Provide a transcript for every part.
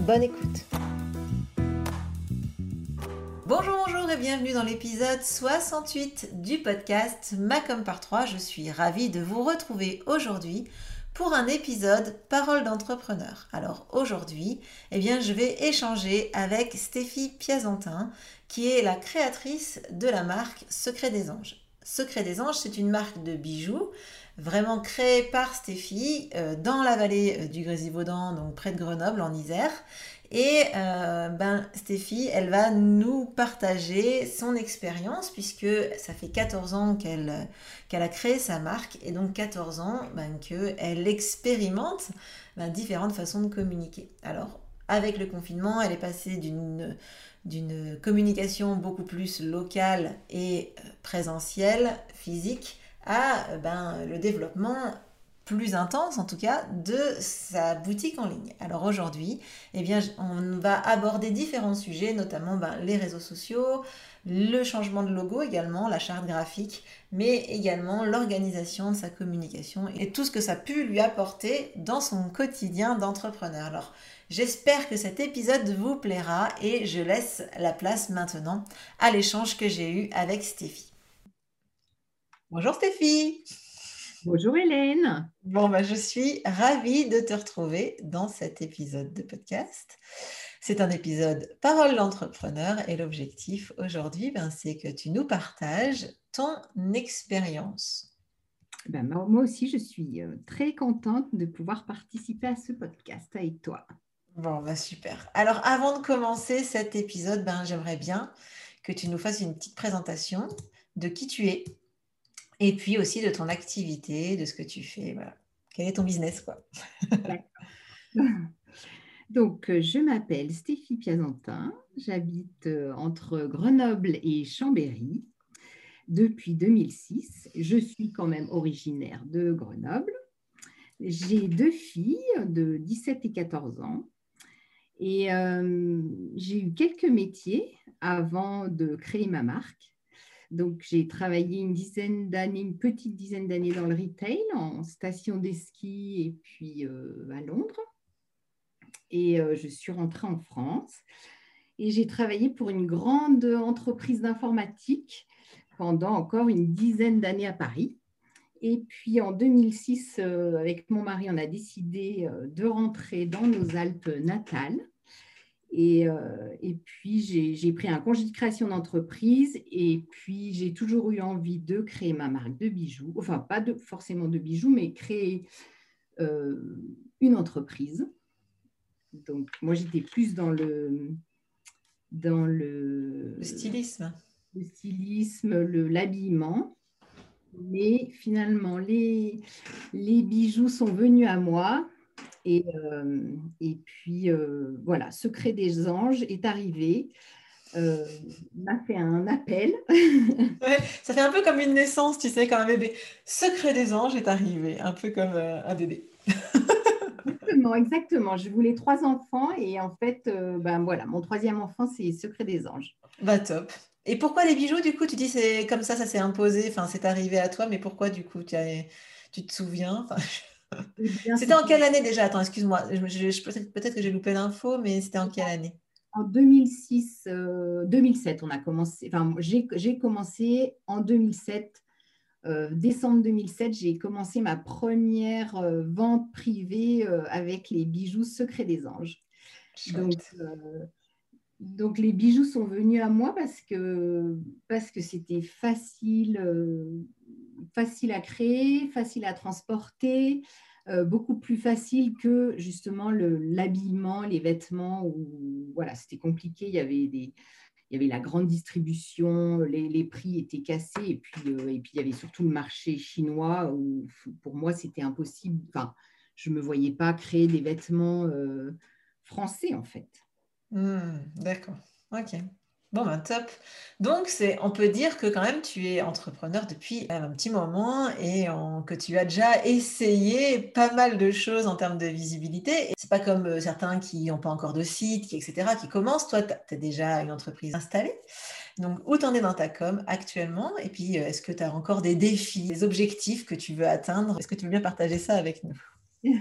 Bonne écoute. Bonjour, bonjour et bienvenue dans l'épisode 68 du podcast Macom par 3. Je suis ravie de vous retrouver aujourd'hui pour un épisode Parole d'entrepreneur. Alors aujourd'hui, eh bien, je vais échanger avec Stéphie Piazantin, qui est la créatrice de la marque Secret des Anges. Secret des Anges, c'est une marque de bijoux vraiment créée par Stéphie euh, dans la vallée euh, du Grésivaudan, donc près de Grenoble en Isère. Et euh, ben, Stéphie, elle va nous partager son expérience puisque ça fait 14 ans qu'elle qu'elle a créé sa marque et donc 14 ans ben, qu'elle expérimente ben, différentes façons de communiquer. Alors, avec le confinement, elle est passée d'une d'une communication beaucoup plus locale et présentielle, physique, à ben, le développement plus intense en tout cas de sa boutique en ligne. Alors aujourd'hui, eh bien, on va aborder différents sujets, notamment ben, les réseaux sociaux, le changement de logo également, la charte graphique, mais également l'organisation de sa communication et tout ce que ça a pu lui apporter dans son quotidien d'entrepreneur. Alors j'espère que cet épisode vous plaira et je laisse la place maintenant à l'échange que j'ai eu avec Stéphie. Bonjour Stéphie Bonjour Hélène. Bon, bah, je suis ravie de te retrouver dans cet épisode de podcast. C'est un épisode Parole d'entrepreneur et l'objectif aujourd'hui, ben, c'est que tu nous partages ton expérience. Ben, moi aussi, je suis euh, très contente de pouvoir participer à ce podcast avec toi. Bon, bah super. Alors, avant de commencer cet épisode, ben, j'aimerais bien que tu nous fasses une petite présentation de qui tu es, et puis aussi de ton activité, de ce que tu fais. Quel est ton business quoi? Donc, euh, je m'appelle Stéphie Piazantin. J'habite euh, entre Grenoble et Chambéry depuis 2006. Je suis quand même originaire de Grenoble. J'ai deux filles de 17 et 14 ans. Et euh, j'ai eu quelques métiers avant de créer ma marque. Donc, j'ai travaillé une dizaine d'années, une petite dizaine d'années dans le retail, en station des skis et puis euh, à Londres. Et euh, je suis rentrée en France et j'ai travaillé pour une grande entreprise d'informatique pendant encore une dizaine d'années à Paris. Et puis en 2006, euh, avec mon mari, on a décidé de rentrer dans nos Alpes natales euh, et, puis, j'ai pris un congé de création d'entreprise et puis j'ai toujours eu envie de créer ma marque de bijoux, enfin pas de, forcément de bijoux, mais créer euh, une entreprise. Donc, moi, j'étais plus dans le, dans le, stylisme. Le stylisme, l'habillement. Mais finalement, les, les bijoux sont venus à moi et, euh, et puis, euh, voilà, Secret des anges est arrivé. Euh, m'a fait un appel. ça fait un peu comme une naissance, tu sais, comme un bébé. Secret des anges est arrivé, un peu comme un bébé. exactement, exactement. Je voulais trois enfants et en fait, ben voilà, mon troisième enfant, c'est Secret des anges. Bah top. Et pourquoi les bijoux, du coup, tu dis c'est comme ça, ça s'est imposé, enfin, c'est arrivé à toi, mais pourquoi, du coup, tu, as, tu te souviens c'était en quelle année déjà? Attends, excuse-moi. peut-être, que j'ai loupé l'info, mais c'était en quelle année? En 2006, 2007, euh, on a commencé. Enfin, j'ai, commencé en 2007. Euh, décembre 2007, j'ai commencé ma première euh, vente privée avec les bijoux Secrets des Anges. Donc, donc, les bijoux sont venus à moi parce que, parce que c'était facile, facile à créer, facile à transporter, euh, beaucoup plus facile que justement l'habillement, les vêtements, où voilà, c'était compliqué, il y avait des, il y avait la grande distribution, les, les prix étaient cassés, et puis, euh, et puis il y avait surtout le marché chinois où pour moi c'était impossible. Enfin, je ne me voyais pas créer des vêtements euh, français en fait. Hmm, d'accord. Ok. Bon, ben top. Donc, c'est, on peut dire que quand même, tu es entrepreneur depuis un petit moment et que tu as déjà essayé pas mal de choses en termes de visibilité. C'est pas comme euh, certains qui n'ont pas encore de site, etc., qui commencent. Toi, tu as déjà une entreprise installée. Donc, où t'en es dans ta com actuellement? Et puis, euh, est-ce que tu as encore des défis, des objectifs que tu veux atteindre? Est-ce que tu veux bien partager ça avec nous?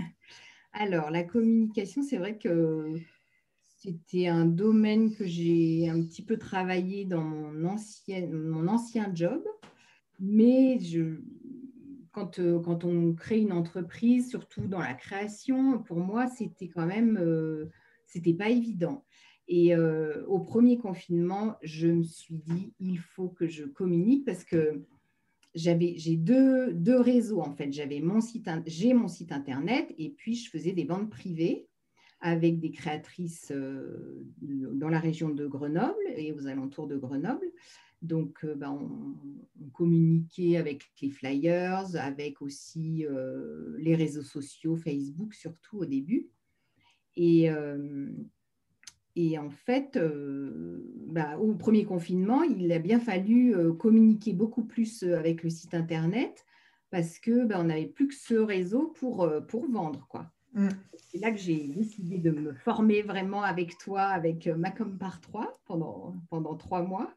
Alors, la communication, c'est vrai que c'était un domaine que j'ai un petit peu travaillé dans mon ancien, mon ancien job. Mais je, quand, euh, quand, on crée une entreprise, surtout dans la création, pour moi, c'était quand même, euh, c'était pas évident. Et euh, au premier confinement, je me suis dit, il faut que je communique parce que j'avais, j'ai deux, deux réseaux en fait. J'avais mon site, j'ai mon site internet et puis je faisais des ventes privées avec des créatrices euh, dans la région de Grenoble et aux alentours de Grenoble. Donc, euh, ben, on, communiquait avec les flyers, avec aussi euh, les réseaux sociaux, Facebook surtout au début. Et, en fait, ben, au premier confinement, il a bien fallu communiquer beaucoup plus avec le site Internet parce que ben, n'avait plus que ce réseau pour, pour vendre. quoi. Mm. C'est là que j'ai décidé de me former vraiment avec toi, avec euh, Macom par 3 pendant, pendant trois mois.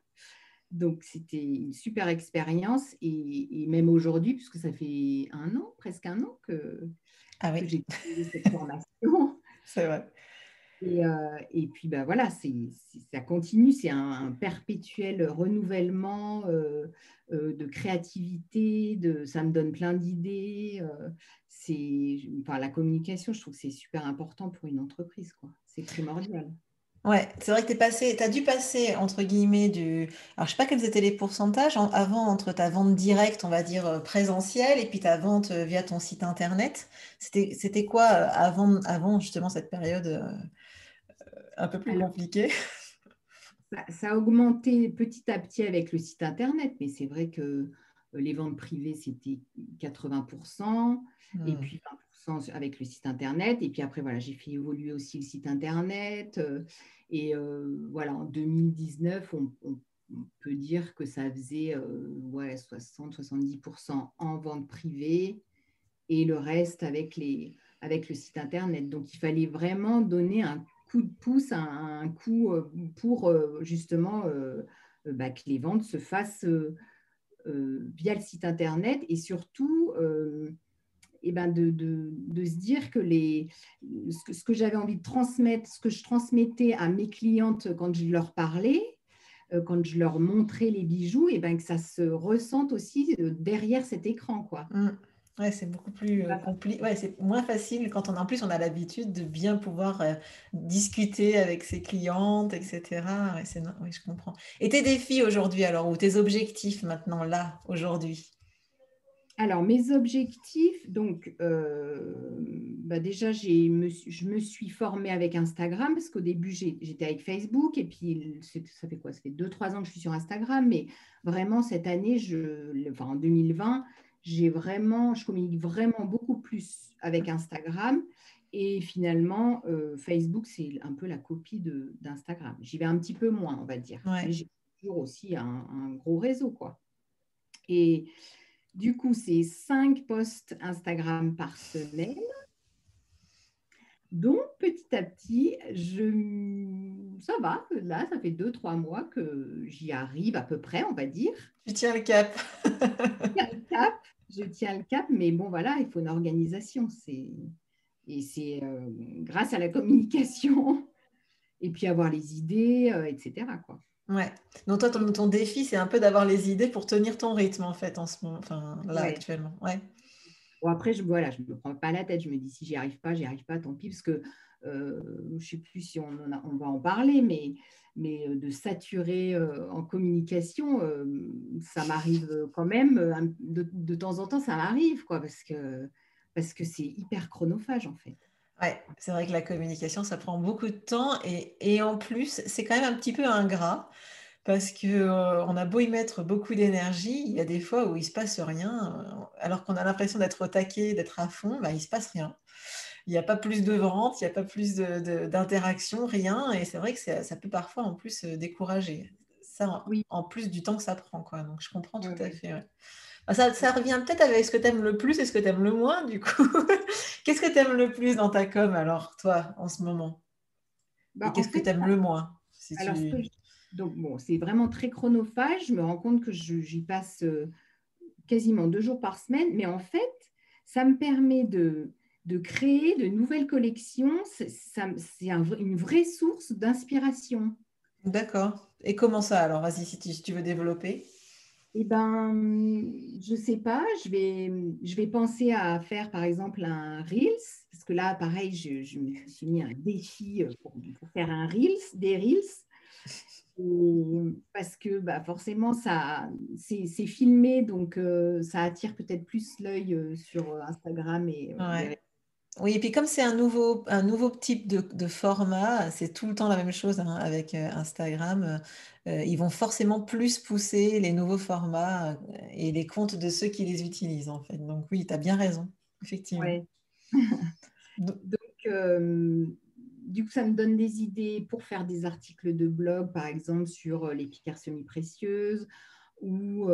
Donc, c'était une super expérience. Et, même aujourd'hui, puisque ça fait un an, presque un an que, ah j'ai fait cette formation. C'est vrai. Euh, et, puis, ben voilà, ça continue, c'est un, perpétuel renouvellement euh, euh, de créativité, de, ça me donne plein d'idées. c'est, enfin, la communication, je trouve que c'est super important pour une entreprise, quoi. C'est primordial. Ouais, c'est vrai que tu as dû passer, entre guillemets, du... Alors, je sais pas quels étaient les pourcentages avant entre ta vente directe, on va dire, présentielle, et puis ta vente via ton site Internet. C'était, c'était quoi avant, avant, justement, cette période un peu plus compliqué ça, a augmenté petit à petit avec le site Internet, mais c'est vrai que euh, les ventes privées, c'était 80%, et hmm. puis 20% avec le site Internet. Et puis après, voilà, j'ai fait évoluer aussi le site Internet. Euh, et euh, voilà, en 2019, on, peut dire que ça faisait ouais, 60-70% en vente privée et le reste avec, les, avec le site Internet. Donc, il fallait vraiment donner un coup de pouce, un, coup euh, pour euh, justement euh, bah, que les ventes se fassent via le site internet et surtout eh ben de, se dire que les, ce que, ce que j'avais envie de transmettre, ce que je transmettais à mes clientes quand je leur parlais, quand je leur montrais les bijoux, et eh ben que ça se ressente aussi derrière cet écran. Quoi. Mmh. Ouais, c'est beaucoup plus euh, compliqué. Ouais, c'est moins facile quand on en plus on a l'habitude de bien pouvoir euh, discuter avec ses clientes, etc. Ouais, c'est... Oui, je comprends. Et tes défis aujourd'hui alors, ou tes objectifs maintenant là, aujourd'hui? Alors, mes objectifs, donc euh, bah déjà, j'ai, je me suis formée avec Instagram parce qu'au début, j'étais avec Facebook et puis ça fait quoi? Ça fait 2-3 ans que je suis sur Instagram, mais vraiment cette année, je, enfin, en 2020, j'ai vraiment, je communique vraiment beaucoup plus avec Instagram. Et finalement, euh, Facebook, c'est un peu la copie d'Instagram. J'y vais un petit peu moins, on va dire. J'ai toujours aussi un, gros réseau, quoi. Et du coup, c'est cinq posts Instagram par semaine. Donc, petit à petit, je... ça va. Là, ça fait deux, trois mois que j'y arrive à peu près, on va dire. Tu tiens le cap. je tiens le cap je tiens le cap, mais bon, voilà, il faut une organisation. Et c'est euh, grâce à la communication, et puis avoir les idées, euh, etc. Quoi. Ouais. Donc toi, ton, défi, c'est un peu d'avoir les idées pour tenir ton rythme, en fait, en ce moment, enfin, là, actuellement. Ouais. Bon, après, je voilà, je ne me prends pas la tête. Je me dis, si j'y arrive pas, j'y arrive pas, tant pis, parce que euh, je ne sais plus si on, on va en parler, mais euh, de saturer euh, en communication, ça m'arrive quand même, de, temps en temps, ça m'arrive, quoi, parce que c'est hyper chronophage, en fait. Ouais, c'est vrai que la communication, ça prend beaucoup de temps et, en plus, c'est quand même un petit peu ingrat parce que on a beau y mettre beaucoup d'énergie, il y a des fois où il se passe rien, alors qu'on a l'impression d'être au taquet, d'être à fond, bah, il se passe rien. Il n'y a pas plus de vente, il n'y a pas plus d'interaction, rien. Et c'est vrai que ça peut parfois en plus décourager. Ça, oui. en plus du temps que ça prend. Quoi. Donc, je comprends tout à fait. Bah, ça, ça, revient peut-être avec ce que tu aimes le plus et ce que tu aimes le moins, du coup. Qu'est-ce que tu aimes le plus dans ta com, alors, toi, en ce moment? Bah, Qu'est-ce que tu aimes le moins alors, Donc, bon, c'est vraiment très chronophage. Je me rends compte que j'y passe euh, quasiment deux jours par semaine. Mais en fait, ça me permet de, de créer de nouvelles collections. C'est une vraie source d'inspiration. D'accord. Et comment ça alors Vas-y, si tu, veux développer. Eh ben, je ne sais pas. Je vais, je vais penser à faire, par exemple, un Reels. Parce que là, pareil, je, je me suis mis un défi euh, pour, pour, faire un Reels, des Reels. parce que bah, forcément, ça, c'est, filmé, donc euh, ça attire peut-être plus l'œil euh, sur Instagram et, oui, et puis comme c'est un nouveau, un nouveau type de, format, c'est tout le temps la même chose hein, avec euh, Instagram. Euh, ils vont forcément plus pousser les nouveaux formats euh, et les comptes de ceux qui les utilisent, en fait. Donc oui, tu as bien raison, effectivement. Donc, du coup, ça me donne des idées pour faire des articles de blog, par exemple, sur les pierres semi-précieuses ou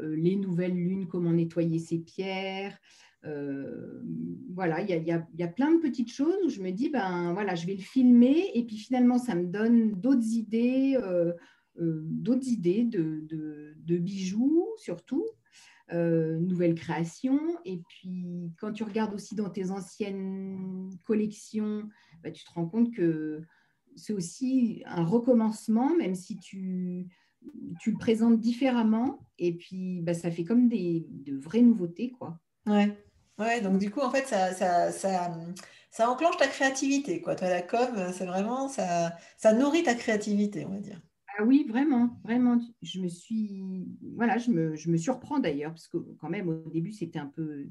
les nouvelles lunes, comment nettoyer ses pierres. Euh, voilà, il y a, y a, plein de petites choses où je me dis, ben voilà, je vais le filmer et puis finalement, ça me donne d'autres idées, euh, euh, d'autres idées de, de, bijoux surtout, nouvelles créations. Et puis, quand tu regardes aussi dans tes anciennes collections, ben, tu te rends compte que c'est aussi un recommencement, même si tu, tu le présentes différemment. Et puis, ben, ça fait comme des, de vraies nouveautés, quoi. Ouais. Ouais, donc du coup, en fait, ça, enclenche ta créativité, quoi. Toi, la com, c'est vraiment, ça, ça nourrit ta créativité, on va dire. Ah oui, vraiment, vraiment. Je me suis, voilà, je me, surprends d'ailleurs, parce que quand même, au début, c'était un peu,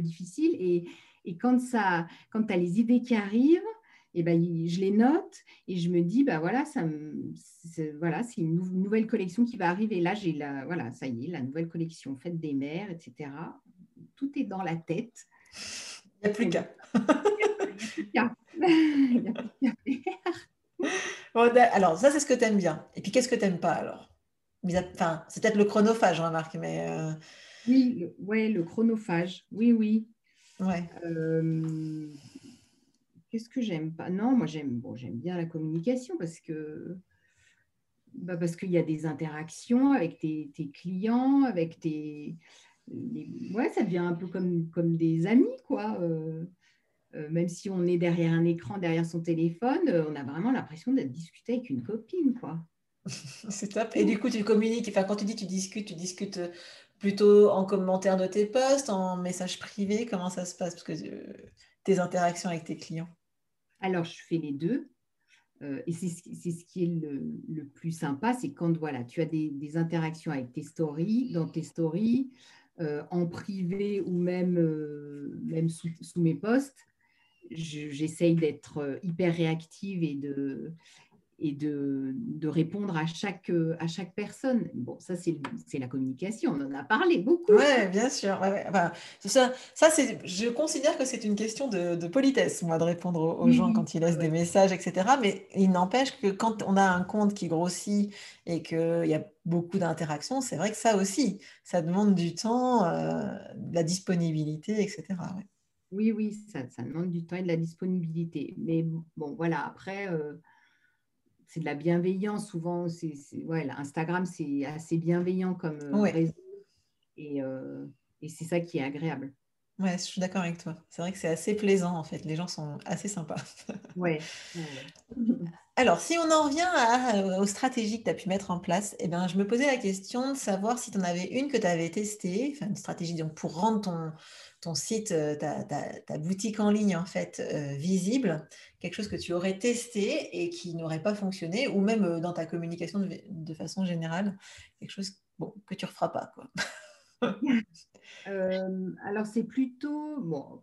difficile. Et, et quand ça, quand tu as les idées qui arrivent, et eh ben, je les note et je me dis, bah voilà, ça c'est, voilà, c'est une nouvelle collection qui va arriver. Là, j'ai la, voilà, ça y est, la nouvelle collection Fête des mères, etc tout est dans la tête. Il n'y a plus qu'à. Il n'y a plus qu'à. alors, ça, c'est ce que tu aimes bien. Et puis, qu'est-ce que tu n'aimes pas alors? Enfin, C'est peut-être le chronophage, remarque, mais. Euh, oui, le, ouais, le chronophage. Oui, oui. Ouais. Euh, qu'est-ce que j'aime pas? Non, moi, j'aime bon, j'aime bien la communication parce que. Bah parce qu'il y a des interactions avec tes, tes clients, avec tes, ouais, ça devient un peu comme, comme des amis, quoi. Euh, euh, même si on est derrière un écran, derrière son téléphone, euh, on a vraiment l'impression d'être discuté avec une copine, quoi. C'est top. Et du coup, tu communiques, enfin, quand tu dis tu discutes, tu discutes plutôt en commentaire de tes posts, en message privé, comment ça se passe? Parce que tes interactions avec tes clients. Alors, je fais les deux. et c'est ce qui est le, le plus sympa, c'est quand voilà, tu as des, des, interactions avec tes stories, dans tes stories, en privé ou même, euh, même sous, mes posts, j'essaye d'être euh, hyper réactive et de, et de, de, répondre à chaque, à chaque personne. Bon, ça, c'est la communication, on en a parlé beaucoup. Oui, bien sûr. ça, ça je considère que c'est une question de, de, politesse, moi, de répondre aux, gens quand ils laissent des messages, etc. Mais il n'empêche que quand on a un compte qui grossit et qu'il y a beaucoup d'interactions, c'est vrai que ça aussi, ça demande du temps, euh, de la disponibilité, etc. Oui, oui, ça, ça, demande du temps et de la disponibilité. Mais bon, voilà, après, euh, c'est de la bienveillance. Souvent, c'est, ouais, Instagram, c'est assez bienveillant comme euh, réseau. Et, et c'est ça qui est agréable. Ouais, je suis d'accord avec toi. C'est vrai que c'est assez plaisant, en fait. Les gens sont assez sympas. ouais. Alors, si on en revient aux stratégies que tu as pu mettre en place, eh ben, je me posais la question de savoir si tu en avais une que tu avais testée, enfin une stratégie donc, pour rendre ton, ton site, euh, ta, ta, boutique en ligne en fait euh, visible, quelque chose que tu aurais testé et qui n'aurait pas fonctionné, ou même euh, dans ta communication de, façon générale, quelque chose bon, que tu ne referas pas. Quoi. alors, c'est plutôt, bon,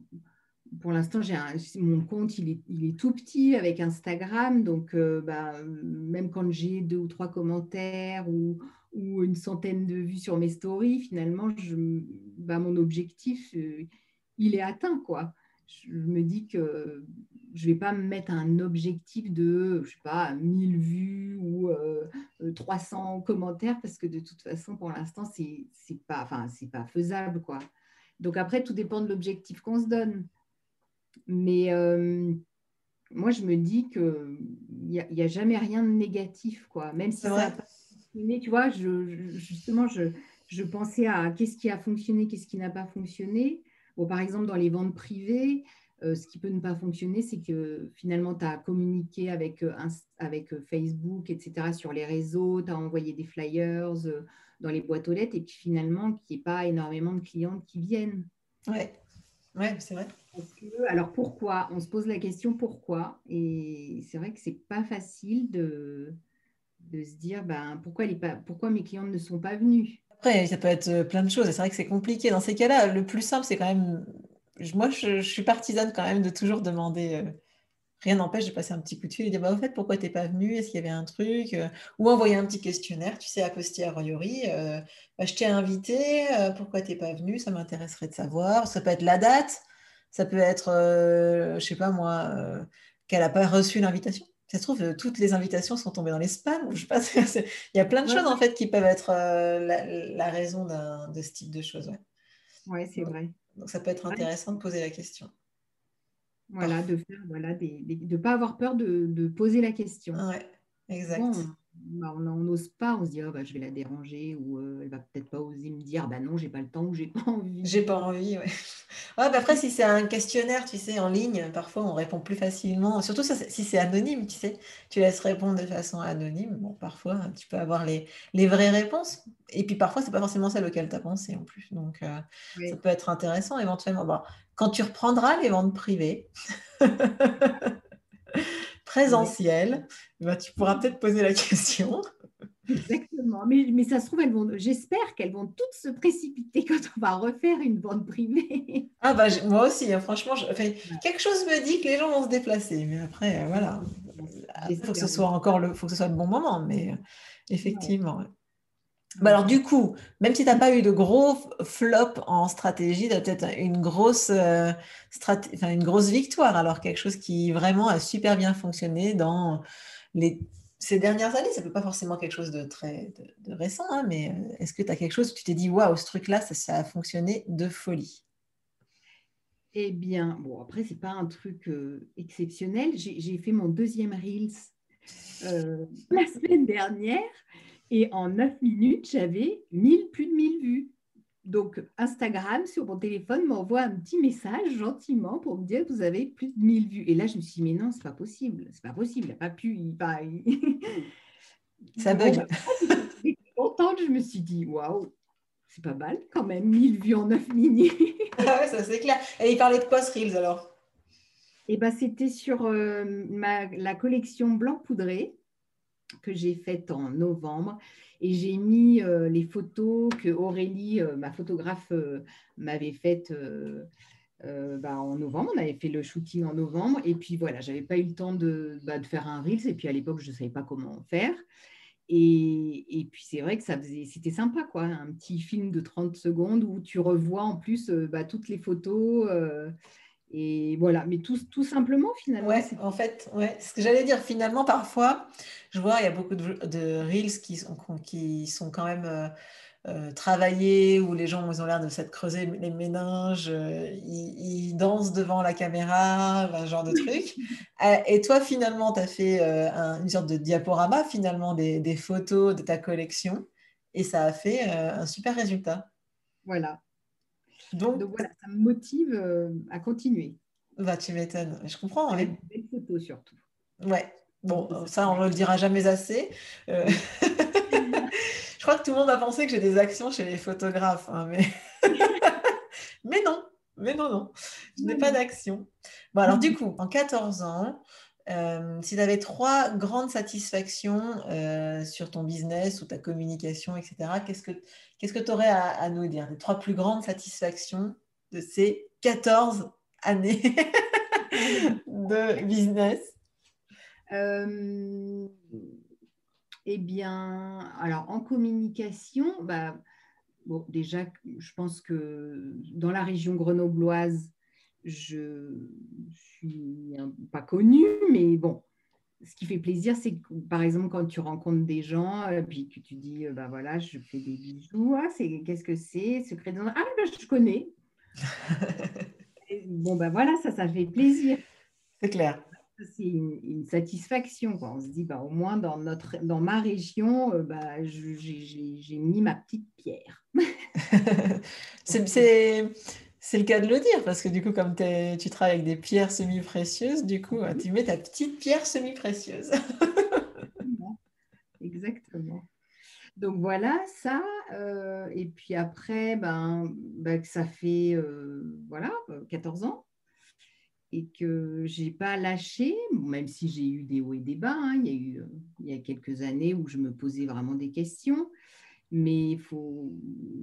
pour l'instant, j'ai mon compte, il est, il est, tout petit avec Instagram. Donc, bah, même quand j'ai deux ou trois commentaires ou, ou, une centaine de vues sur mes stories, finalement, je, bah, mon objectif, euh, il est atteint. quoi. je me dis que je ne vais pas me mettre un objectif de, je sais pas, 1000 vues ou 300 commentaires parce que de toute façon, pour l'instant, c'est n'est pas, enfin, pas faisable. Quoi. Donc après, tout dépend de l'objectif qu'on se donne. Mais moi, je me dis qu'il n'y a, y a jamais rien de négatif, quoi. Même si ça fonctionné, tu vois, je, justement, je, je, pensais à qu'est-ce qui a fonctionné, qu'est-ce qui n'a pas fonctionné. Bon, par exemple, dans les ventes privées, euh, ce qui peut ne pas fonctionner, c'est que finalement, tu as communiqué avec, euh, avec euh, Facebook, etc., sur les réseaux, tu as envoyé des flyers dans les boîtes aux lettres, et puis finalement, qu'il n'y ait pas énormément de clientes qui viennent. Oui, ouais, c'est vrai alors pourquoi? On se pose la question pourquoi? Et c'est vrai que c'est pas facile de, de se dire ben, pourquoi, les, mes clients ne sont pas venus. Après, ça peut être euh, plein de choses. C'est vrai que c'est compliqué. Dans ces cas-là, le plus simple, c'est quand même. Moi, je, suis partisane quand même de toujours demander. Euh, rien n'empêche de passer un petit coup de fil et dire bah, au fait, pourquoi tu n'es pas venu Est-ce qu'il y avait un truc? Euh, Ou envoyer un petit questionnaire, tu sais, à Royori. Bah, je t'ai invité, pourquoi tu n'es pas venu Ça m'intéresserait de savoir. Ça peut être la date. Ça peut être, euh, je sais pas moi, euh, qu'elle n'a pas reçu l'invitation. Ça se trouve, euh, toutes les invitations sont tombées dans les spams. Je sais pas, il y a plein de choses en fait qui peuvent être la, raison de ce type de choses. Oui, c'est vrai. Donc ça peut être intéressant de poser la question. Voilà, de faire, voilà, de ne pas avoir peur de, poser la question. Oui, exact. Bah, on n'ose pas, on se dit oh, bah, je vais la déranger ou euh, elle va peut-être pas oser me dire bah non, j'ai pas le temps ou j'ai pas envie. J'ai pas envie, ouais. ouais bah, après, si c'est un questionnaire, tu sais, en ligne, parfois on répond plus facilement. Surtout si c'est anonyme, tu sais, tu laisses répondre de façon anonyme. Bon, parfois tu peux avoir les, les vraies réponses. Et puis parfois, c'est pas forcément celle auquel tu as pensé en plus. Donc euh, ça peut être intéressant éventuellement. Bon, quand tu reprendras les ventes privées. présentiel, eh ben, tu pourras peut-être poser la question. Exactement. Mais, mais ça se trouve, elles vont, j'espère qu'elles vont toutes se précipiter quand on va refaire une bande privée. Ah bah moi aussi, hein, franchement, je, quelque chose me dit que les gens vont se déplacer. Mais après, euh, voilà. Il faut que ce soit encore le, faut que ce soit le bon moment. Mais euh, effectivement. Bah alors du coup, même si tu n'as pas eu de gros flop en stratégie, tu as peut-être une grosse, euh, une grosse victoire, alors quelque chose qui vraiment a super bien fonctionné dans les, ces dernières années. Ça peut pas forcément quelque chose de très de, récent, hein, mais euh, est-ce que tu as quelque chose où tu t'es dit, waouh, ce truc-là, ça, a fonctionné de folie? Eh bien, bon, après, ce n'est pas un truc euh, exceptionnel. J'ai fait mon deuxième Reels la semaine dernière. Et en 9 minutes, j'avais 1000, plus de 1000 vues. Donc, Instagram, sur mon téléphone, m'envoie un petit message gentiment pour me dire que vous avez plus de 1000 vues. Et là, je me suis dit, mais non, c'est pas possible. C'est pas possible. Il n'a pas pu. Il, Ça bug. J'étais contente. Je me suis dit, waouh, c'est pas mal quand même. 1000 vues en 9 minutes. ah ouais, ça c'est clair. Et il parlait de quoi ce Reels alors? Eh ben, c'était sur euh, ma, la collection blanc poudré que j'ai faite en novembre. Et j'ai mis euh, les photos que Aurélie, euh, ma photographe, euh, m'avait faites bah, en novembre. On avait fait le shooting en novembre. Et puis voilà, j'avais pas eu le temps de, bah, de faire un Reels. Et puis à l'époque, je ne savais pas comment faire. Et, et puis c'est vrai que ça faisait, c'était sympa, quoi. Un petit film de 30 secondes où tu revois en plus bah, toutes les photos. Et voilà, mais tout, tout simplement, finalement. Ouais, en fait, ouais. ce que j'allais dire, finalement, parfois, je vois, il y a beaucoup de, de reels qui sont, qui sont quand même euh, euh, travaillés, où les gens ils ont l'air de s'être creusés les méninges, euh, ils, dansent devant la caméra, un genre de truc. et toi, finalement, tu as fait une sorte de diaporama, finalement, des, des, photos de ta collection, et ça a fait un super résultat. Voilà, donc, voilà, ça me motive euh, à continuer. Bah, tu m'étonnes, je comprends. Avec hein. des photos surtout. Ouais, bon, ça on ne le dira jamais assez. Euh, je crois que tout le monde a pensé que j'ai des actions chez les photographes, hein, mais... mais non, mais non, non, je n'ai pas d'action. Bon, alors du coup, en 14 ans, euh, si tu avais trois grandes satisfactions euh, sur ton business ou ta communication, etc., qu'est-ce que qu'est-ce que tu aurais à, nous dire? Les trois plus grandes satisfactions de ces 14 années de business? Euh, Eh bien, alors en communication, bah, bon, déjà, je pense que dans la région grenobloise, je suis pas connue, mais bon, ce qui fait plaisir, c'est que, par exemple, quand tu rencontres des gens, et euh, puis que tu dis, ben voilà, je fais des bijoux, ah, c'est, qu'est-ce que c'est Secret de... Ah, ben, je connais. bon, ben voilà, ça, ça fait plaisir. C'est clair. C'est une, satisfaction. Quoi. On se dit, bah, au moins dans, notre, dans ma région, bah, j'ai, mis ma petite pierre. c'est, c'est le cas de le dire, parce que du coup, comme tu travailles avec des pierres semi-précieuses, du coup, tu mets ta petite pierre semi-précieuse. Exactement. Donc voilà, ça. Euh, et puis après, ben, ben ça fait euh, voilà, 14 ans et que je n'ai pas lâché, même si j'ai eu des hauts et des bas. Hein. il, y a eu, il y a quelques années où je me posais vraiment des questions mais il faut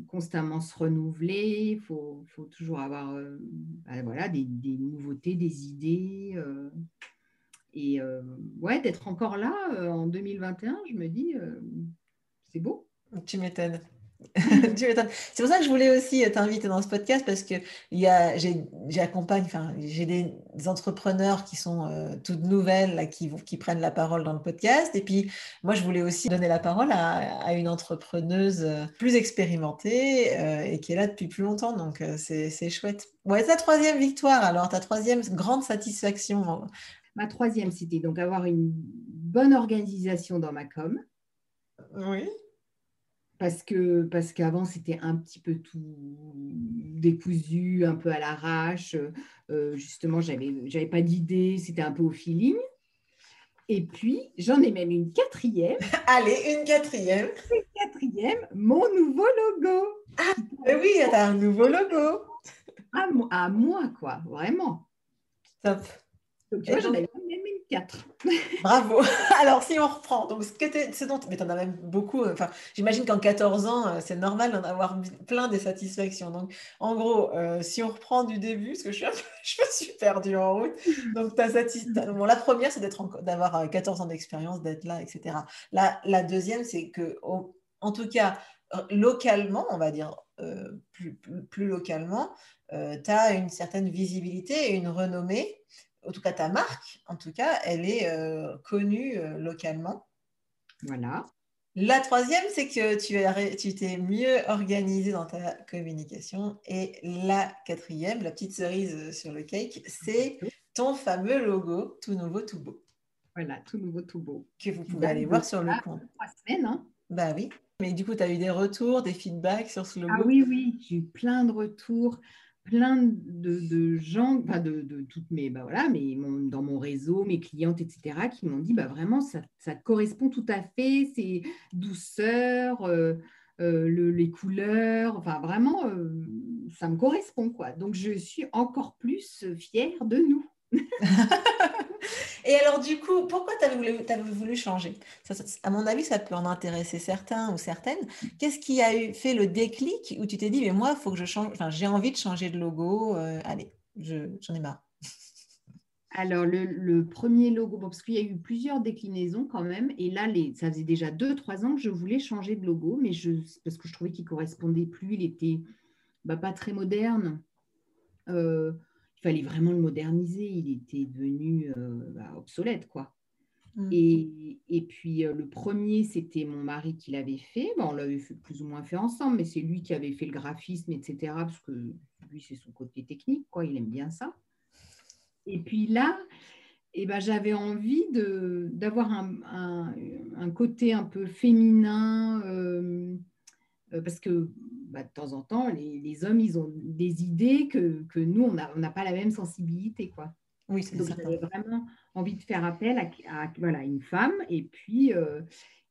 constamment se renouveler, il faut, toujours avoir euh, bah, voilà, des, des, nouveautés, des idées. Euh, et euh, ouais, d'être encore là en 2021, je me dis, c'est beau. Tu m'étonnes. c'est pour ça que je voulais aussi t'inviter dans ce podcast parce que j'accompagne, enfin, j'ai des, entrepreneurs qui sont euh, toutes nouvelles, là, qui, qui prennent la parole dans le podcast. Et puis, moi, je voulais aussi donner la parole à, une entrepreneuse euh, plus expérimentée euh, et qui est là depuis plus longtemps. Donc, c'est chouette. Ouais, ta troisième victoire, alors, ta troisième grande satisfaction. Ma troisième, c'était donc avoir une bonne organisation dans ma com. Oui parce que parce qu'avant c'était un petit peu tout décousu, un peu à l'arrache. Euh, justement, j'avais j'avais pas d'idée, c'était un peu au feeling. Et puis j'en ai même une quatrième. Allez, une quatrième. Une quatrième, mon nouveau logo. Ah oui, tu as un nouveau logo. À, à moi, quoi, vraiment. Top. Donc, tu vois, j'en avais 4. Bravo. Alors, si on reprend, donc ce que tu dont, mais tu en as même beaucoup. Enfin, j'imagine qu'en 14 ans, euh, c'est normal d'en avoir plein des satisfactions. Donc, en gros, euh, si on reprend du début, parce que je suis, un peu, je suis perdue en route. Donc, bon, la première, c'est d'avoir 14 euh, ans d'expérience, d'être là, etc. La, la deuxième, c'est que, en tout cas, localement, on va dire plus, plus, plus, localement, tu as une certaine visibilité et une renommée en tout cas ta marque, en tout cas, elle est euh, connue euh, localement. Voilà. La troisième, c'est que tu t'es mieux organisé dans ta communication. Et la quatrième, la petite cerise sur le cake, c'est ton fameux logo tout nouveau, tout beau. Voilà, tout nouveau, tout beau. Que vous pouvez aller voir sur le compte. Trois semaines, hein Bah oui. Mais du coup, tu as eu des retours, des feedbacks sur ce logo? Ah oui, oui, j'ai eu plein de retours plein de, gens, enfin de, de, toutes mes, bah voilà, mais dans mon réseau, mes clientes, etc., qui m'ont dit, bah vraiment, ça, correspond tout à fait, c'est douceur, euh, euh, le, les couleurs, enfin vraiment, euh, ça me correspond, quoi. Donc, je suis encore plus fière de nous. Et alors, du coup, pourquoi tu avais, voulu changer? À mon avis, ça peut en intéresser certains ou certaines. Qu'est-ce qui a eu, fait le déclic où tu t'es dit, mais moi, faut que je change, enfin, j'ai envie de changer de logo, euh, allez, j'en ai marre alors, le, premier logo, parce qu'il y a eu plusieurs déclinaisons quand même, et là, ça faisait déjà deux, trois ans que je voulais changer de logo, mais parce que je trouvais qu'il correspondait plus, il était bah, pas très moderne. Euh, il fallait vraiment le moderniser. Il était devenu euh, bah, obsolète, quoi. Mmh. Et, et, puis euh, le premier, c'était mon mari qui l'avait fait. Bon, on l'avait fait plus ou moins fait ensemble, mais c'est lui qui avait fait le graphisme, etc. Parce que lui, c'est son côté technique, quoi. Il aime bien ça. Et puis là, eh ben, j'avais envie d'avoir un, un, un, côté un peu féminin, euh, parce que bah, de temps en temps, les, hommes, ils ont des idées que, que nous, on n'a pas la même sensibilité. Quoi. Oui, c'est Donc, j'avais vraiment envie de faire appel à, voilà, une femme et puis, euh,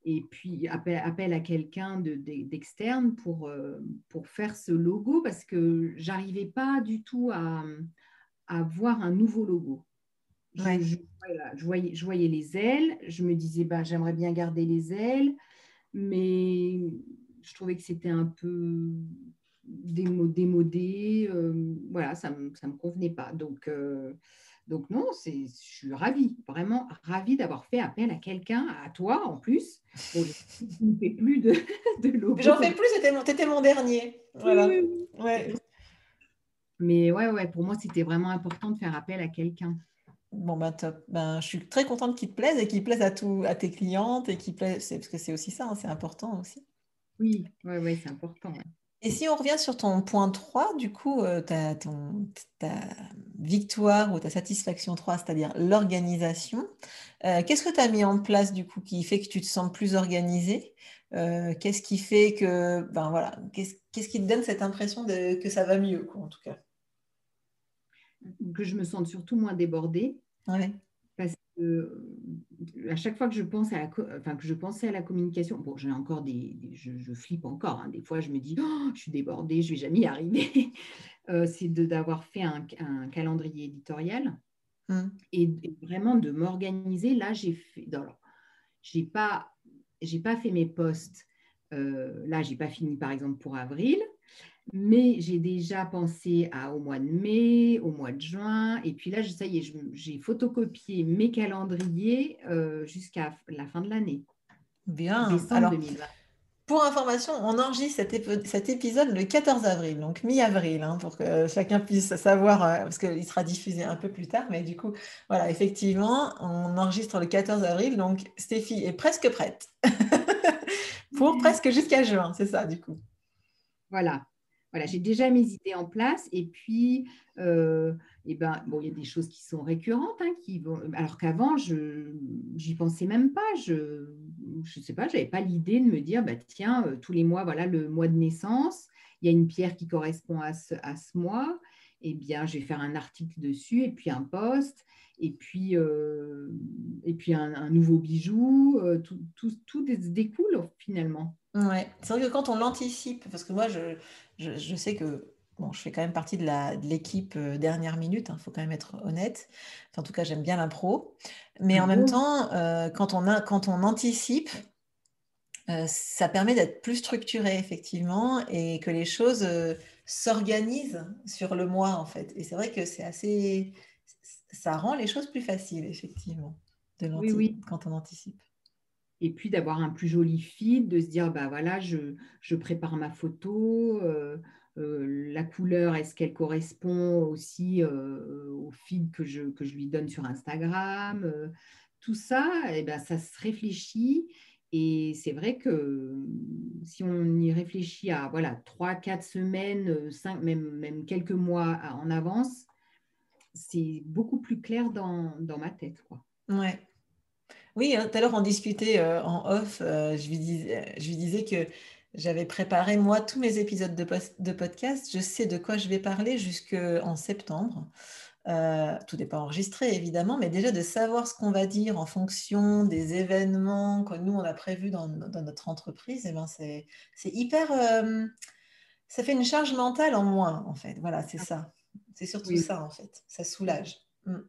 et puis appel, appel à quelqu'un d'externe pour, euh, pour faire ce logo parce que j'arrivais pas du tout à, à voir un nouveau logo. Je, je, voyais, je voyais les ailes, je me disais, bah, j'aimerais bien garder les ailes, mais je trouvais que c'était un peu démodé. Euh, voilà, ça ne me, convenait pas. Donc, euh, donc non, je suis ravie, vraiment ravie d'avoir fait appel à quelqu'un, à toi en plus. je ne fais plus de, de J'en fais plus, c'était mon, mon dernier. Voilà. Ouais. Mais ouais, ouais, pour moi, c'était vraiment important de faire appel à quelqu'un. Bon, ben top. Ben, je suis très contente qu'il te plaise et qu'il plaise à, tout, à tes clientes et qu'il plaise, parce que c'est aussi ça, hein, c'est important aussi. Oui, ouais, ouais, c'est important. Et si on revient sur ton point 3, du coup, euh, ta, victoire ou ta satisfaction 3, c'est-à-dire l'organisation, euh, qu'est-ce que tu as mis en place du coup qui fait que tu te sens plus organisé euh, Qu'est-ce qui fait que, ben voilà, qu'est-ce qui te donne cette impression de, que ça va mieux, quoi, en tout cas? Que je me sente surtout moins débordée. Ouais à chaque fois que je pense à la, enfin, que je pensais à la communication, bon, j'ai encore des, je, flippe encore. Hein. des fois, je me dis, oh, je suis débordée, je vais jamais y arriver. Euh, c'est d'avoir fait un, calendrier éditorial mmh. et, vraiment de m'organiser. Là, j'ai fait, j'ai pas, j'ai pas fait mes postes. Euh, là, j'ai pas fini, par exemple, pour avril. Mais j'ai déjà pensé à, au mois de mai, au mois de juin. Et puis là, ça y est, j'ai photocopié mes calendriers euh, jusqu'à la fin de l'année. Bien. Alors, pour information, on enregistre cet, cet, épisode le 14 avril, donc mi-avril, hein, pour que chacun puisse savoir, euh, parce qu'il sera diffusé un peu plus tard. Mais du coup, voilà, effectivement, on enregistre le 14 avril, donc Stéphie est presque prête. pour presque jusqu'à juin, c'est ça, du coup. Voilà. Voilà, j'ai déjà mes idées en place et puis euh, eh ben, il y a des choses qui sont récurrentes, hein, alors qu'avant, je n'y pensais même pas. Je ne sais pas, je n'avais pas l'idée de me dire, bah, tiens, euh, tous les mois, voilà le mois de naissance, il y a une pierre qui correspond à ce, à ce mois. Eh bien, je vais faire un article dessus et puis un post et puis, euh, et puis un, nouveau bijou. tout, tout, tout découle finalement. Ouais, c'est vrai que quand on l'anticipe, parce que moi, je, je, sais que bon, je fais quand même partie de l'équipe euh, dernière minute, il hein, faut quand même être honnête. en tout cas, j'aime bien l'impro. Mais en même mmh temps, euh, quand, on a, quand on anticipe, euh, ça permet d'être plus structuré, effectivement, et que les choses s'organisent sur le mois, en fait. Et c'est vrai que c'est assez. Ça rend les choses plus faciles, effectivement, de oui, oui. quand on anticipe et puis d'avoir un plus joli feed, de se dire, bah voilà, je, je prépare ma photo, euh, euh, la couleur, est-ce qu'elle correspond aussi euh, au feed que je, que je lui donne sur Instagram Tout ça, et eh ben, ça se réfléchit. Et c'est vrai que si on y réfléchit à voilà, 3, 4 semaines, 5, même, même quelques mois en avance, c'est beaucoup plus clair dans, dans ma tête. Quoi. Ouais, oui, hein, tout à l'heure, on discutait euh, en off. Euh, je, lui disais, je lui disais que j'avais préparé, moi, tous mes épisodes de, de podcast. Je sais de quoi je vais parler jusqu'en septembre. Euh, tout n'est pas enregistré, évidemment, mais déjà de savoir ce qu'on va dire en fonction des événements que nous, on a prévus dans, notre entreprise, eh ben c'est hyper... ça fait une charge mentale en moins, en fait. Voilà, c'est ça. C'est surtout ça, en fait. Ça soulage. Mmh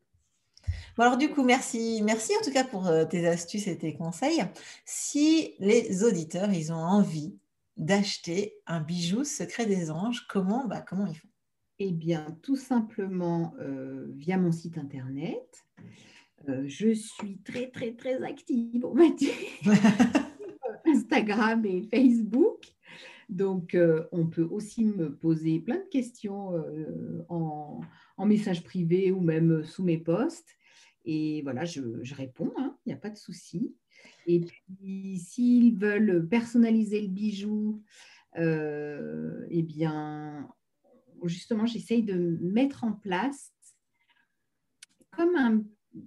alors du coup, merci, merci en tout cas pour euh, tes astuces et tes conseils. Si les auditeurs, ils ont envie d'acheter un bijou secret des anges, comment, bah, comment ils font? Eh bien, tout simplement euh, via mon site internet. Euh, je suis très, très, très active, on va dire, Instagram et Facebook. Donc, on peut aussi me poser plein de questions en, en, message privé ou même sous mes posts. Et voilà, je, réponds, il hein, n'y a pas de souci. Et puis, s'ils veulent personnaliser le bijou, euh, eh bien, justement, j'essaye de mettre en place comme un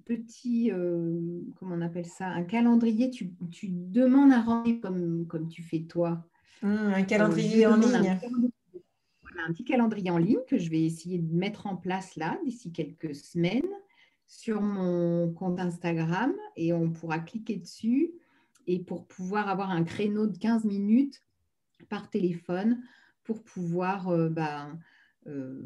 petit, euh, comment on appelle ça, un calendrier. Tu, demandes un comme, comme tu fais toi. Mmh, un calendrier en ligne. Un, un petit calendrier en ligne que je vais essayer de mettre en place là d'ici quelques semaines sur mon compte Instagram et on pourra cliquer dessus et pour pouvoir avoir un créneau de 15 minutes par téléphone pour pouvoir euh, bah, euh,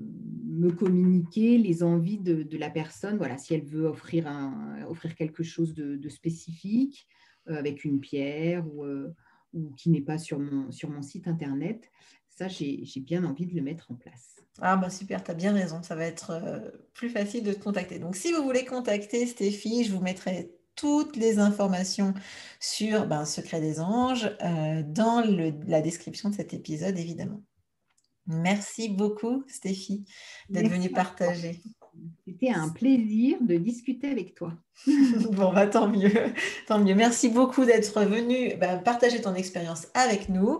me communiquer les envies de, la personne. Voilà, si elle veut offrir, un, offrir quelque chose de, spécifique euh, avec une pierre ou, ou qui n'est pas sur mon, sur mon site internet, ça, j'ai bien envie de le mettre en place. Ah bah super, tu as bien raison, ça va être euh, plus facile de te contacter. Donc si vous voulez contacter Stéphie, je vous mettrai toutes les informations sur ben, Secret des Anges euh, dans la description de cet épisode, évidemment. Merci beaucoup, Stéphie, d'être venue partager. C'était un plaisir de discuter avec toi. bon, bah, tant mieux. Tant mieux. Merci beaucoup d'être venu bah, partager ton expérience avec nous.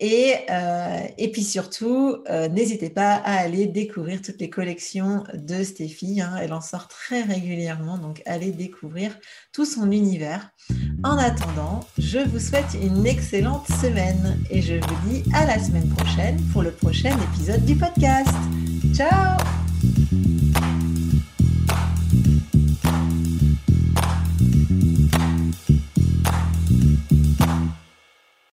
Et, euh, et puis surtout, euh, n'hésitez pas à aller découvrir toutes les collections de Stéphie. Hein. Elle en sort très régulièrement, donc allez découvrir tout son univers. En attendant, je vous souhaite une excellente semaine et je vous dis à la semaine prochaine pour le prochain épisode du podcast. Ciao